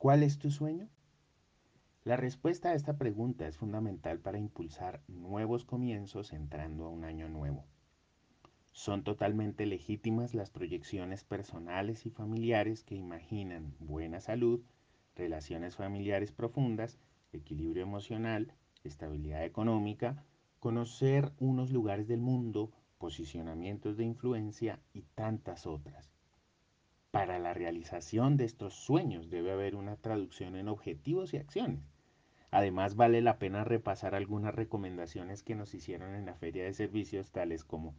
¿Cuál es tu sueño? La respuesta a esta pregunta es fundamental para impulsar nuevos comienzos entrando a un año nuevo. Son totalmente legítimas las proyecciones personales y familiares que imaginan buena salud, relaciones familiares profundas, equilibrio emocional, estabilidad económica, conocer unos lugares del mundo, posicionamientos de influencia y tantas otras. Para la realización de estos sueños debe haber una traducción en objetivos y acciones. Además vale la pena repasar algunas recomendaciones que nos hicieron en la feria de servicios tales como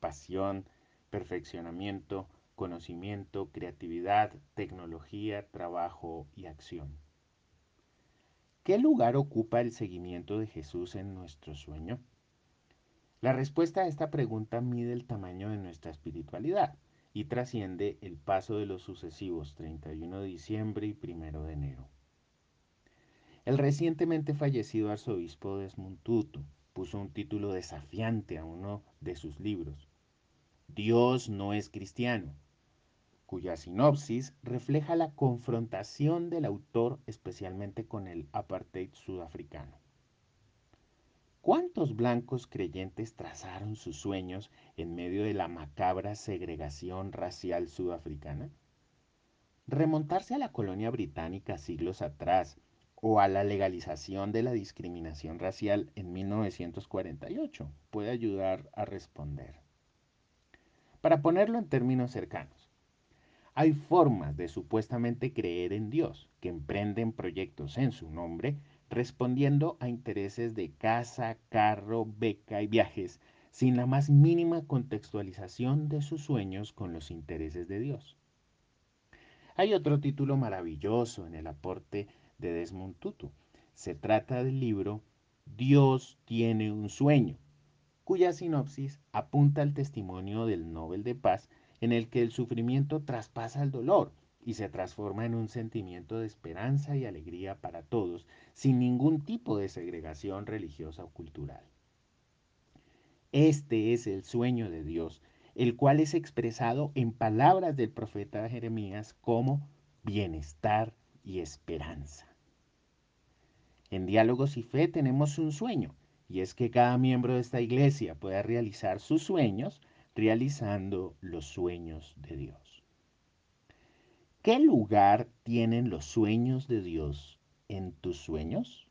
pasión, perfeccionamiento, conocimiento, creatividad, tecnología, trabajo y acción. ¿Qué lugar ocupa el seguimiento de Jesús en nuestro sueño? La respuesta a esta pregunta mide el tamaño de nuestra espiritualidad y trasciende el paso de los sucesivos 31 de diciembre y 1 de enero. El recientemente fallecido arzobispo Desmond Tutu puso un título desafiante a uno de sus libros, Dios no es cristiano, cuya sinopsis refleja la confrontación del autor especialmente con el apartheid sudafricano. ¿Cuántos blancos creyentes trazaron sus sueños en medio de la macabra segregación racial sudafricana? Remontarse a la colonia británica siglos atrás o a la legalización de la discriminación racial en 1948 puede ayudar a responder. Para ponerlo en términos cercanos, hay formas de supuestamente creer en Dios que emprenden proyectos en su nombre respondiendo a intereses de casa, carro, beca y viajes sin la más mínima contextualización de sus sueños con los intereses de Dios. Hay otro título maravilloso en el aporte de Desmond Tutu. Se trata del libro Dios tiene un sueño, cuya sinopsis apunta al testimonio del Nobel de Paz en el que el sufrimiento traspasa el dolor y se transforma en un sentimiento de esperanza y alegría para todos, sin ningún tipo de segregación religiosa o cultural. Este es el sueño de Dios, el cual es expresado en palabras del profeta Jeremías como bienestar y esperanza. En Diálogos y Fe tenemos un sueño, y es que cada miembro de esta iglesia pueda realizar sus sueños realizando los sueños de Dios. ¿Qué lugar tienen los sueños de Dios en tus sueños?